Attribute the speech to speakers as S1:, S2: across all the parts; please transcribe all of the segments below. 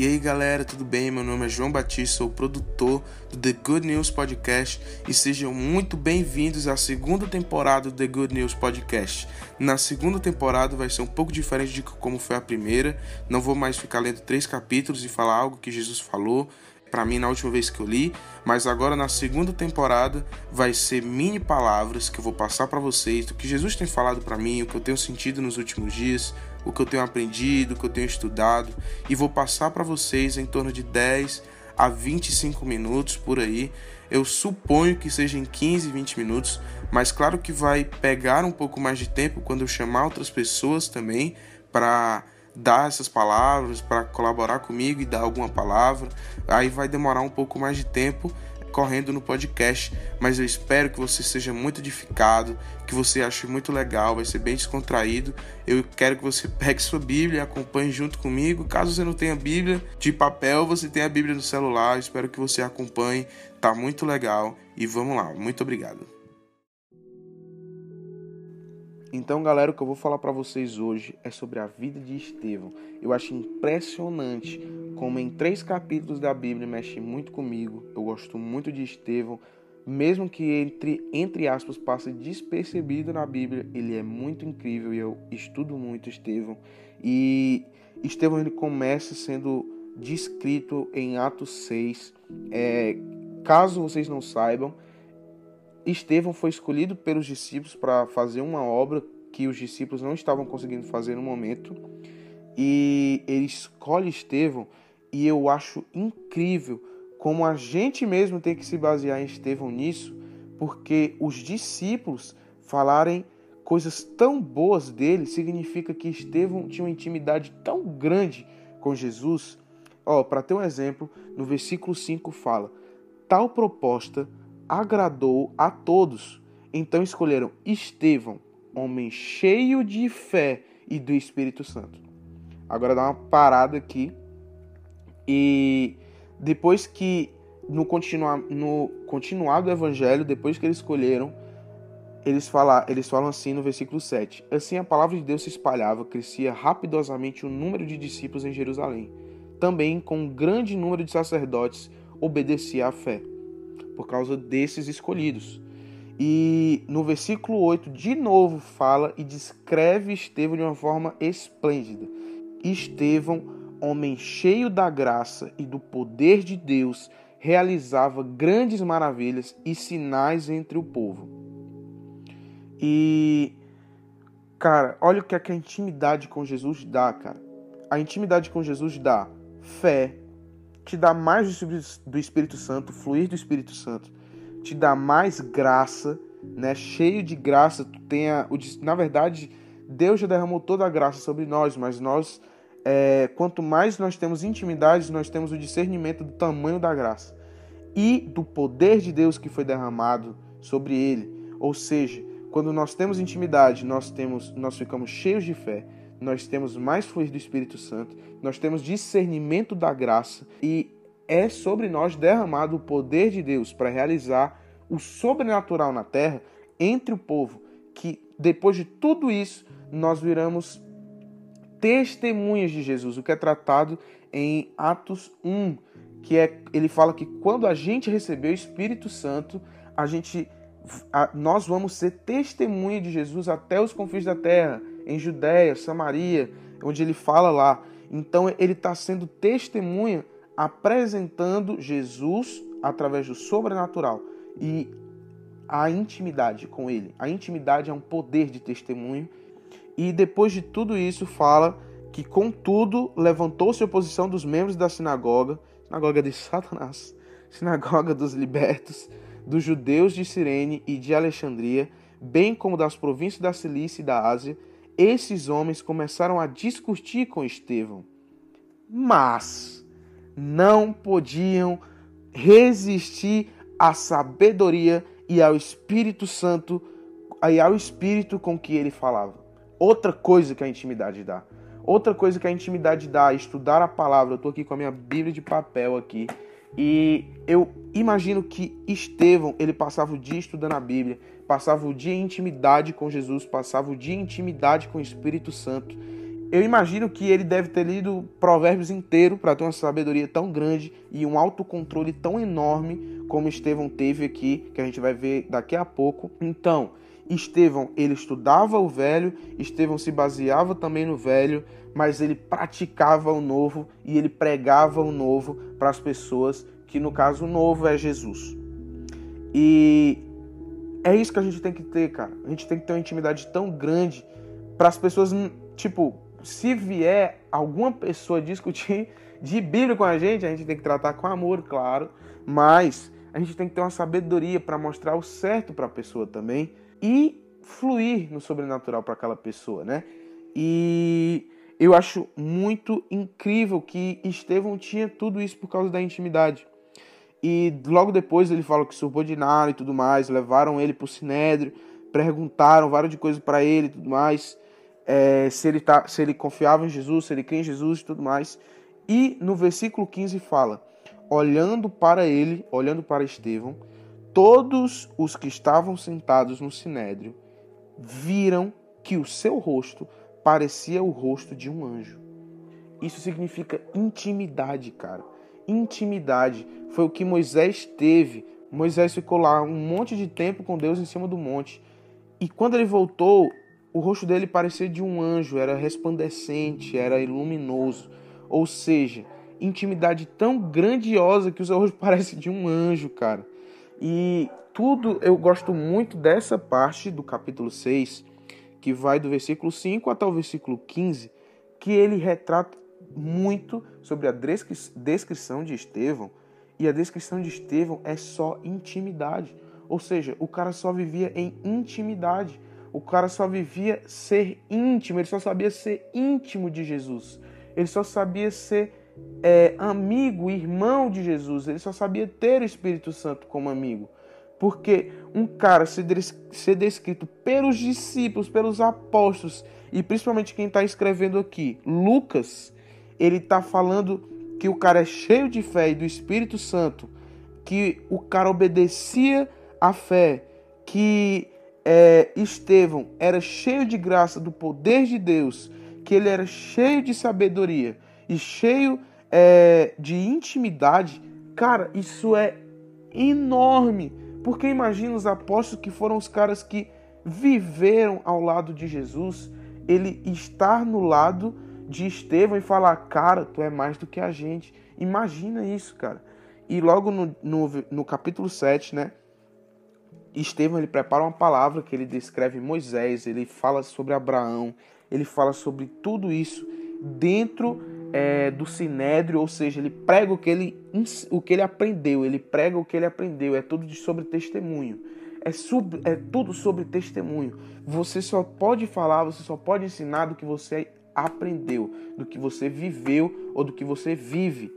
S1: E aí galera, tudo bem? Meu nome é João Batista, sou produtor do The Good News Podcast e sejam muito bem-vindos à segunda temporada do The Good News Podcast. Na segunda temporada vai ser um pouco diferente de como foi a primeira, não vou mais ficar lendo três capítulos e falar algo que Jesus falou para mim na última vez que eu li, mas agora na segunda temporada vai ser mini palavras que eu vou passar para vocês do que Jesus tem falado para mim, o que eu tenho sentido nos últimos dias, o que eu tenho aprendido, o que eu tenho estudado e vou passar para vocês em torno de 10 a 25 minutos por aí. Eu suponho que sejam 15, 20 minutos, mas claro que vai pegar um pouco mais de tempo quando eu chamar outras pessoas também para dar essas palavras, para colaborar comigo e dar alguma palavra. Aí vai demorar um pouco mais de tempo correndo no podcast, mas eu espero que você seja muito edificado, que você ache muito legal, vai ser bem descontraído. Eu quero que você pegue sua Bíblia e acompanhe junto comigo. Caso você não tenha Bíblia de papel, você tem a Bíblia no celular. Eu espero que você acompanhe, tá muito legal e vamos lá. Muito obrigado. Então, galera, o que eu vou falar para vocês hoje é sobre a vida de Estevão. Eu acho impressionante como em três capítulos da Bíblia mexe muito comigo. Eu gosto muito de Estevão, mesmo que entre entre aspas passe despercebido na Bíblia, ele é muito incrível e eu estudo muito Estevão. E Estevão ele começa sendo descrito em Atos 6. É, caso vocês não saibam, Estevão foi escolhido pelos discípulos para fazer uma obra que os discípulos não estavam conseguindo fazer no momento. E ele escolhe Estevão, e eu acho incrível como a gente mesmo tem que se basear em Estevão nisso, porque os discípulos falarem coisas tão boas dele significa que Estevão tinha uma intimidade tão grande com Jesus. Ó, para ter um exemplo, no versículo 5 fala: Tal proposta agradou a todos. Então escolheram Estevão, homem cheio de fé e do Espírito Santo. Agora dá uma parada aqui. E depois que no continuar no continuar do evangelho, depois que eles escolheram, eles falam, eles falam assim no versículo 7. Assim a palavra de Deus se espalhava, crescia rapidosamente o número de discípulos em Jerusalém. Também com um grande número de sacerdotes obedecia à fé por causa desses escolhidos. E no versículo 8, de novo, fala e descreve Estevão de uma forma esplêndida. Estevão, homem cheio da graça e do poder de Deus, realizava grandes maravilhas e sinais entre o povo. E, cara, olha o que, é que a intimidade com Jesus dá, cara. A intimidade com Jesus dá fé, te dá mais do Espírito Santo, fluir do Espírito Santo, te dá mais graça, né? Cheio de graça, tu tenha, na verdade, Deus já derramou toda a graça sobre nós, mas nós, é, quanto mais nós temos intimidade, nós temos o discernimento do tamanho da graça e do poder de Deus que foi derramado sobre ele. Ou seja, quando nós temos intimidade, nós temos, nós ficamos cheios de fé, nós temos mais fluir do Espírito Santo, nós temos discernimento da graça e é sobre nós derramado o poder de Deus para realizar o sobrenatural na terra entre o povo, que depois de tudo isso nós viramos testemunhas de Jesus, o que é tratado em Atos 1, que é ele fala que quando a gente receber o Espírito Santo, a gente a, nós vamos ser testemunha de Jesus até os confins da terra em Judéia, Samaria, onde ele fala lá. Então ele está sendo testemunha, apresentando Jesus através do sobrenatural e a intimidade com ele. A intimidade é um poder de testemunho. E depois de tudo isso, fala que, contudo, levantou-se a oposição dos membros da sinagoga, sinagoga de Satanás, sinagoga dos libertos, dos judeus de Cirene e de Alexandria, bem como das províncias da Cilícia e da Ásia, esses homens começaram a discutir com Estevão, mas não podiam resistir à sabedoria e ao Espírito Santo e ao Espírito com que ele falava. Outra coisa que a intimidade dá. Outra coisa que a intimidade dá, estudar a palavra. Eu estou aqui com a minha Bíblia de papel aqui. E eu imagino que Estevão, ele passava o dia estudando a Bíblia, passava o dia em intimidade com Jesus, passava o dia em intimidade com o Espírito Santo. eu imagino que ele deve ter lido Provérbios inteiro para ter uma sabedoria tão grande e um autocontrole tão enorme como Estevão teve aqui, que a gente vai ver daqui a pouco. Então, Estevão, ele estudava o velho, Estevão se baseava também no velho, mas ele praticava o novo e ele pregava o novo para as pessoas, que no caso o novo é Jesus. E é isso que a gente tem que ter, cara. A gente tem que ter uma intimidade tão grande para as pessoas, tipo, se vier alguma pessoa discutir de Bíblia com a gente, a gente tem que tratar com amor, claro, mas a gente tem que ter uma sabedoria para mostrar o certo para a pessoa também e fluir no sobrenatural para aquela pessoa, né? E eu acho muito incrível que Estevão tinha tudo isso por causa da intimidade. E logo depois ele fala que subordinaram e tudo mais, levaram ele para o sinédrio, perguntaram várias coisas para ele e tudo mais é, se, ele tá, se ele confiava em Jesus, se ele cria em Jesus e tudo mais. E no versículo 15 fala: olhando para ele, olhando para Estevão, todos os que estavam sentados no sinédrio viram que o seu rosto parecia o rosto de um anjo. Isso significa intimidade, cara. Intimidade foi o que Moisés teve. Moisés ficou lá um monte de tempo com Deus em cima do monte. E quando ele voltou, o rosto dele parecia de um anjo, era resplandecente, era luminoso. Ou seja, intimidade tão grandiosa que o seu rosto parece de um anjo, cara. E tudo, eu gosto muito dessa parte do capítulo 6, que vai do versículo 5 até o versículo 15, que ele retrata muito sobre a descrição de Estevão. E a descrição de Estevão é só intimidade. Ou seja, o cara só vivia em intimidade. O cara só vivia ser íntimo, ele só sabia ser íntimo de Jesus. Ele só sabia ser é, amigo, irmão de Jesus. Ele só sabia ter o Espírito Santo como amigo. Porque um cara ser, descrito pelos discípulos, pelos apóstolos, e principalmente quem está escrevendo aqui, Lucas, ele está falando que o cara é cheio de fé e do Espírito Santo, que o cara obedecia à fé, que é, Estevão era cheio de graça do poder de Deus, que ele era cheio de sabedoria e cheio é, de intimidade, cara, isso é enorme. Porque imagina os apóstolos que foram os caras que viveram ao lado de Jesus, ele estar no lado de Estevão e falar, cara, tu é mais do que a gente. Imagina isso, cara. E logo no, no, no capítulo 7, né? Estevão ele prepara uma palavra que ele descreve Moisés, ele fala sobre Abraão, ele fala sobre tudo isso dentro é, do sinédrio, ou seja, ele prega o que ele, o que ele aprendeu, ele prega o que ele aprendeu, é tudo sobre testemunho. É, sub, é tudo sobre testemunho. Você só pode falar, você só pode ensinar do que você aprendeu, do que você viveu ou do que você vive.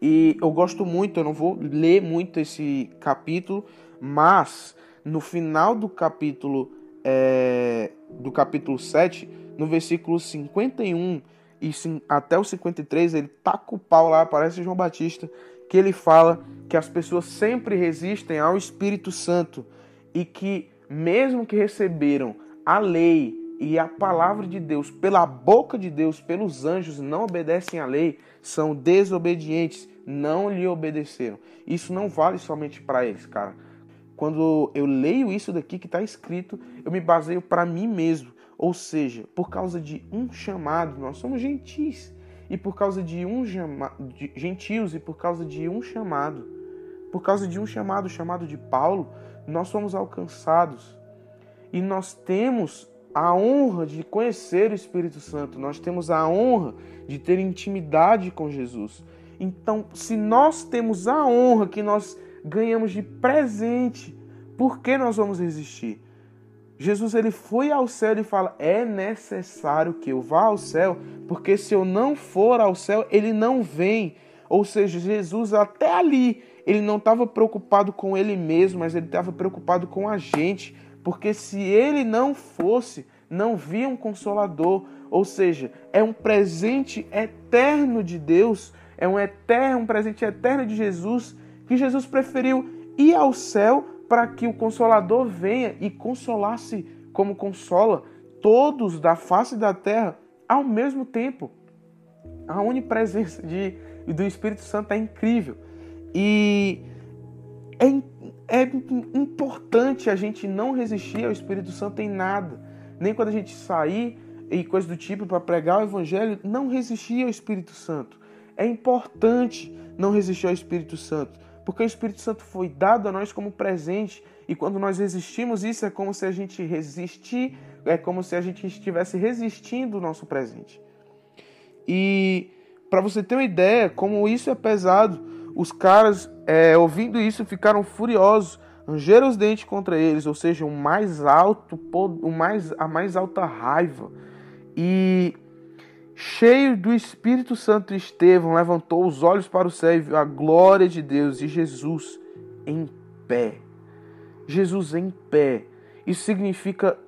S1: E eu gosto muito, eu não vou ler muito esse capítulo, mas no final do capítulo é, do capítulo 7, no versículo 51 e até o 53, ele taca o pau lá, aparece João Batista, que ele fala que as pessoas sempre resistem ao Espírito Santo e que, mesmo que receberam a lei e a palavra de Deus pela boca de Deus, pelos anjos, não obedecem à lei, são desobedientes, não lhe obedeceram. Isso não vale somente para eles, cara quando eu leio isso daqui que está escrito, eu me baseio para mim mesmo. Ou seja, por causa de um chamado, nós somos gentis. E por causa de um chamado, gentios e por causa de um chamado, por causa de um chamado, chamado de Paulo, nós somos alcançados. E nós temos a honra de conhecer o Espírito Santo, nós temos a honra de ter intimidade com Jesus. Então, se nós temos a honra que nós ganhamos de presente. Por que nós vamos resistir? Jesus ele foi ao céu e fala: "É necessário que eu vá ao céu, porque se eu não for ao céu, ele não vem". Ou seja, Jesus até ali, ele não estava preocupado com ele mesmo, mas ele estava preocupado com a gente, porque se ele não fosse, não via um consolador, ou seja, é um presente eterno de Deus, é um eterno, um presente eterno de Jesus que Jesus preferiu ir ao céu para que o Consolador venha e consolasse como consola todos da face da terra ao mesmo tempo. A onipresença de, do Espírito Santo é incrível. E é, é importante a gente não resistir ao Espírito Santo em nada. Nem quando a gente sair e coisa do tipo para pregar o Evangelho, não resistir ao Espírito Santo. É importante não resistir ao Espírito Santo, porque o Espírito Santo foi dado a nós como presente e quando nós resistimos isso é como se a gente resistir, é como se a gente estivesse resistindo o nosso presente. E para você ter uma ideia como isso é pesado, os caras é, ouvindo isso ficaram furiosos, rangeram os dentes contra eles, ou seja, o mais alto, o mais, a mais alta raiva. E cheio do Espírito Santo, Estevão levantou os olhos para o céu e viu a glória de Deus e Jesus em pé. Jesus em pé. Isso significa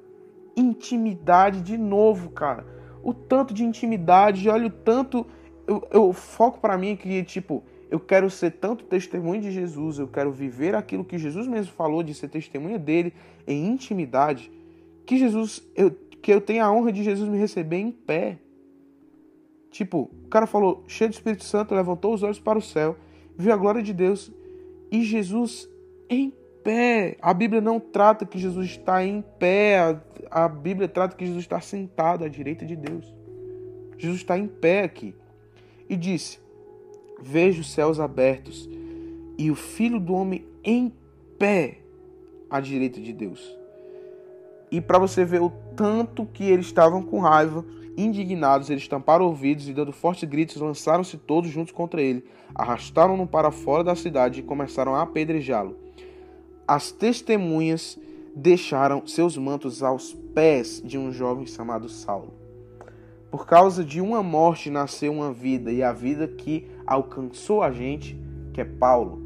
S1: intimidade de novo, cara. O tanto de intimidade, olha o tanto. Eu, eu foco para mim que, tipo, eu quero ser tanto testemunho de Jesus, eu quero viver aquilo que Jesus mesmo falou de ser testemunha dele em intimidade, que Jesus, eu, que eu tenha a honra de Jesus me receber em pé. Tipo, o cara falou, cheio do Espírito Santo, levantou os olhos para o céu, viu a glória de Deus e Jesus em pé. A Bíblia não trata que Jesus está em pé, a, a Bíblia trata que Jesus está sentado à direita de Deus. Jesus está em pé aqui. E disse: Vejo os céus abertos e o Filho do Homem em pé à direita de Deus. E para você ver o tanto que eles estavam com raiva, indignados, eles tamparam ouvidos e, dando fortes gritos, lançaram-se todos juntos contra ele, arrastaram-no para fora da cidade e começaram a apedrejá-lo. As testemunhas deixaram seus mantos aos pés de um jovem chamado Saulo. Por causa de uma morte nasceu uma vida, e a vida que alcançou a gente, que é Paulo.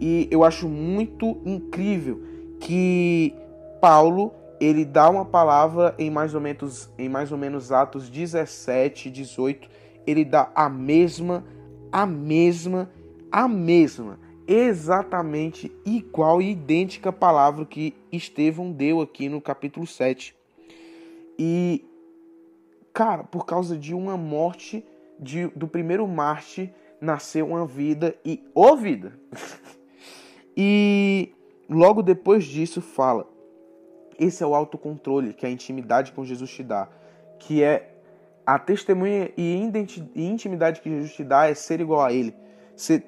S1: E eu acho muito incrível que Paulo ele dá uma palavra em mais ou menos em mais ou menos Atos 17, 18, ele dá a mesma, a mesma, a mesma, exatamente igual e idêntica palavra que Estevão deu aqui no capítulo 7. E Cara, por causa de uma morte de, do primeiro Marte, nasceu uma vida e ô vida. e logo depois disso fala: esse é o autocontrole que a intimidade com Jesus te dá, que é a testemunha e intimidade que Jesus te dá é ser igual a Ele,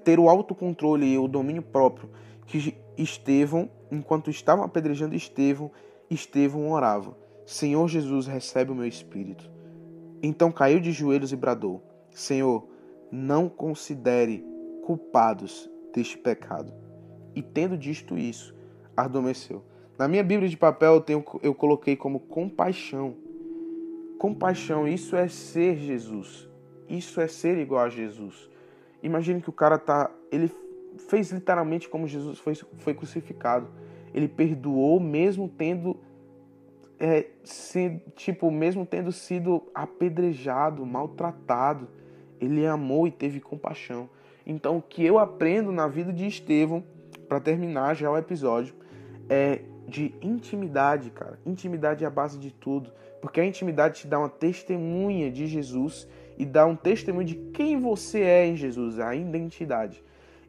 S1: ter o autocontrole e o domínio próprio. Que Estevão, enquanto estavam apedrejando Estevão, Estevão orava: Senhor Jesus, recebe o meu espírito. Então caiu de joelhos e bradou: Senhor, não considere culpados deste pecado. E tendo dito isso, adormeceu. Na minha Bíblia de papel eu, tenho, eu coloquei como compaixão. Compaixão, isso é ser Jesus. Isso é ser igual a Jesus. Imagine que o cara tá. Ele fez literalmente como Jesus foi, foi crucificado. Ele perdoou mesmo tendo é, se, tipo, mesmo tendo sido apedrejado, maltratado, ele amou e teve compaixão. Então, o que eu aprendo na vida de Estevão, para terminar já o episódio, é de intimidade, cara. Intimidade é a base de tudo, porque a intimidade te dá uma testemunha de Jesus e dá um testemunho de quem você é em Jesus, a identidade.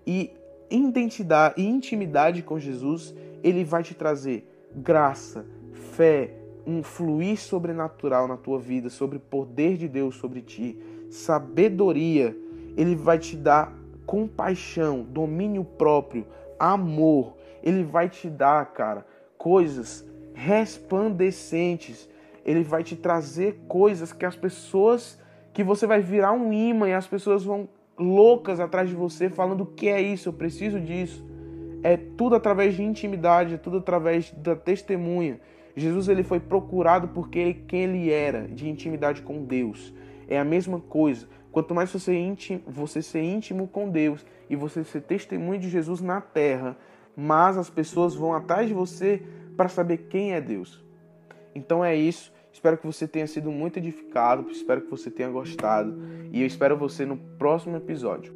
S1: E identidade e intimidade com Jesus, ele vai te trazer graça, fé, um fluir sobrenatural na tua vida, sobre o poder de Deus sobre ti, sabedoria, ele vai te dar compaixão, domínio próprio, amor. Ele vai te dar, cara, coisas resplandecentes. Ele vai te trazer coisas que as pessoas que você vai virar um imã e as pessoas vão loucas atrás de você falando o que é isso, eu preciso disso. É tudo através de intimidade, é tudo através da testemunha. Jesus ele foi procurado porque ele, quem ele era, de intimidade com Deus. É a mesma coisa. Quanto mais você, íntimo, você ser íntimo com Deus e você ser testemunho de Jesus na terra, mais as pessoas vão atrás de você para saber quem é Deus. Então é isso. Espero que você tenha sido muito edificado, espero que você tenha gostado e eu espero você no próximo episódio.